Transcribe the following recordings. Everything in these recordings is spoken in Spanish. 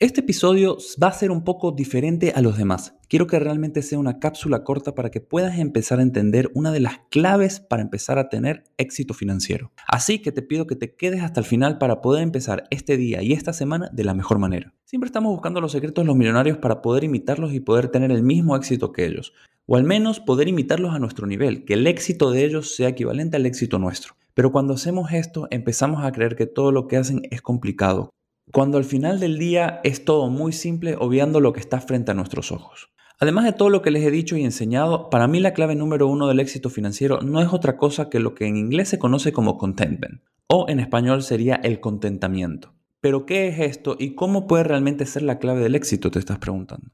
Este episodio va a ser un poco diferente a los demás. Quiero que realmente sea una cápsula corta para que puedas empezar a entender una de las claves para empezar a tener éxito financiero. Así que te pido que te quedes hasta el final para poder empezar este día y esta semana de la mejor manera. Siempre estamos buscando los secretos de los millonarios para poder imitarlos y poder tener el mismo éxito que ellos. O al menos poder imitarlos a nuestro nivel, que el éxito de ellos sea equivalente al éxito nuestro. Pero cuando hacemos esto empezamos a creer que todo lo que hacen es complicado, cuando al final del día es todo muy simple obviando lo que está frente a nuestros ojos. Además de todo lo que les he dicho y enseñado, para mí la clave número uno del éxito financiero no es otra cosa que lo que en inglés se conoce como contentment, o en español sería el contentamiento. Pero ¿qué es esto y cómo puede realmente ser la clave del éxito? Te estás preguntando.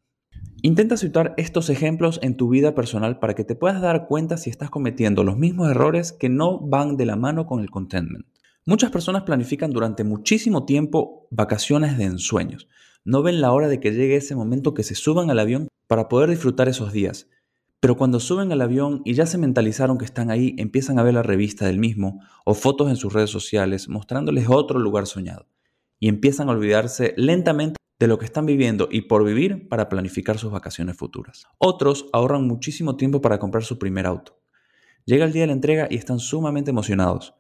Intenta situar estos ejemplos en tu vida personal para que te puedas dar cuenta si estás cometiendo los mismos errores que no van de la mano con el contentment. Muchas personas planifican durante muchísimo tiempo vacaciones de ensueños. No ven la hora de que llegue ese momento que se suban al avión para poder disfrutar esos días. Pero cuando suben al avión y ya se mentalizaron que están ahí, empiezan a ver la revista del mismo o fotos en sus redes sociales mostrándoles otro lugar soñado. Y empiezan a olvidarse lentamente de lo que están viviendo y por vivir para planificar sus vacaciones futuras. Otros ahorran muchísimo tiempo para comprar su primer auto. Llega el día de la entrega y están sumamente emocionados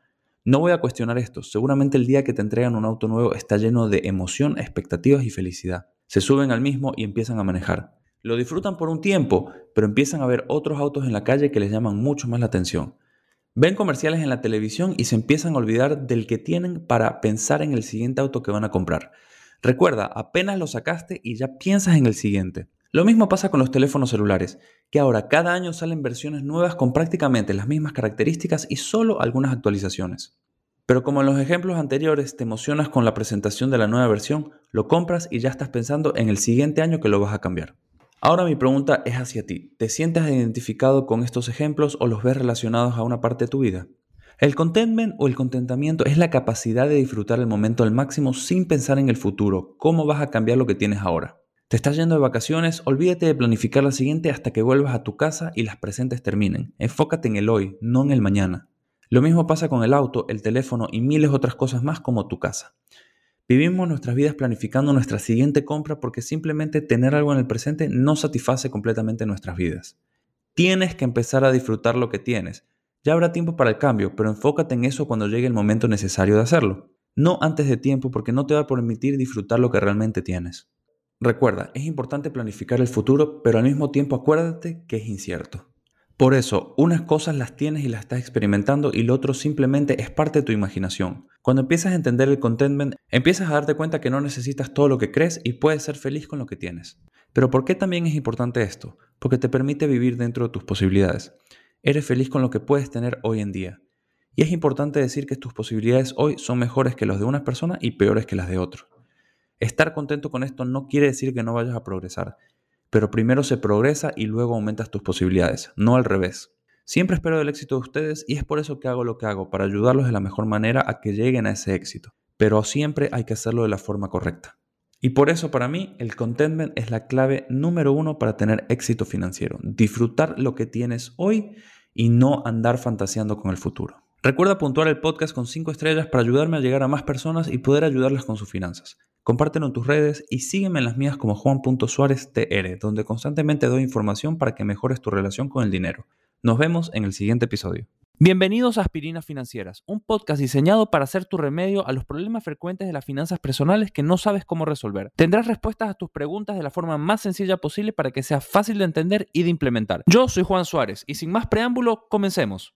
no voy a cuestionar esto, seguramente el día que te entregan un auto nuevo está lleno de emoción, expectativas y felicidad. Se suben al mismo y empiezan a manejar. Lo disfrutan por un tiempo, pero empiezan a ver otros autos en la calle que les llaman mucho más la atención. Ven comerciales en la televisión y se empiezan a olvidar del que tienen para pensar en el siguiente auto que van a comprar. Recuerda, apenas lo sacaste y ya piensas en el siguiente. Lo mismo pasa con los teléfonos celulares, que ahora cada año salen versiones nuevas con prácticamente las mismas características y solo algunas actualizaciones. Pero como en los ejemplos anteriores te emocionas con la presentación de la nueva versión, lo compras y ya estás pensando en el siguiente año que lo vas a cambiar. Ahora mi pregunta es hacia ti. ¿Te sientes identificado con estos ejemplos o los ves relacionados a una parte de tu vida? El contentment o el contentamiento es la capacidad de disfrutar el momento al máximo sin pensar en el futuro, cómo vas a cambiar lo que tienes ahora. Te estás yendo de vacaciones, olvídate de planificar la siguiente hasta que vuelvas a tu casa y las presentes terminen. Enfócate en el hoy, no en el mañana. Lo mismo pasa con el auto, el teléfono y miles otras cosas más como tu casa. Vivimos nuestras vidas planificando nuestra siguiente compra porque simplemente tener algo en el presente no satisface completamente nuestras vidas. Tienes que empezar a disfrutar lo que tienes. Ya habrá tiempo para el cambio, pero enfócate en eso cuando llegue el momento necesario de hacerlo. No antes de tiempo porque no te va a permitir disfrutar lo que realmente tienes. Recuerda, es importante planificar el futuro, pero al mismo tiempo acuérdate que es incierto. Por eso, unas cosas las tienes y las estás experimentando y lo otro simplemente es parte de tu imaginación. Cuando empiezas a entender el contentment, empiezas a darte cuenta que no necesitas todo lo que crees y puedes ser feliz con lo que tienes. Pero ¿por qué también es importante esto? Porque te permite vivir dentro de tus posibilidades. Eres feliz con lo que puedes tener hoy en día. Y es importante decir que tus posibilidades hoy son mejores que las de una persona y peores que las de otro. Estar contento con esto no quiere decir que no vayas a progresar, pero primero se progresa y luego aumentas tus posibilidades, no al revés. Siempre espero el éxito de ustedes y es por eso que hago lo que hago, para ayudarlos de la mejor manera a que lleguen a ese éxito. Pero siempre hay que hacerlo de la forma correcta. Y por eso para mí el contentment es la clave número uno para tener éxito financiero. Disfrutar lo que tienes hoy y no andar fantaseando con el futuro. Recuerda puntuar el podcast con 5 estrellas para ayudarme a llegar a más personas y poder ayudarlas con sus finanzas. Compártelo en tus redes y sígueme en las mías como juan.suárez.tr, donde constantemente doy información para que mejores tu relación con el dinero. Nos vemos en el siguiente episodio. Bienvenidos a Aspirinas Financieras, un podcast diseñado para ser tu remedio a los problemas frecuentes de las finanzas personales que no sabes cómo resolver. Tendrás respuestas a tus preguntas de la forma más sencilla posible para que sea fácil de entender y de implementar. Yo soy Juan Suárez y sin más preámbulo, comencemos.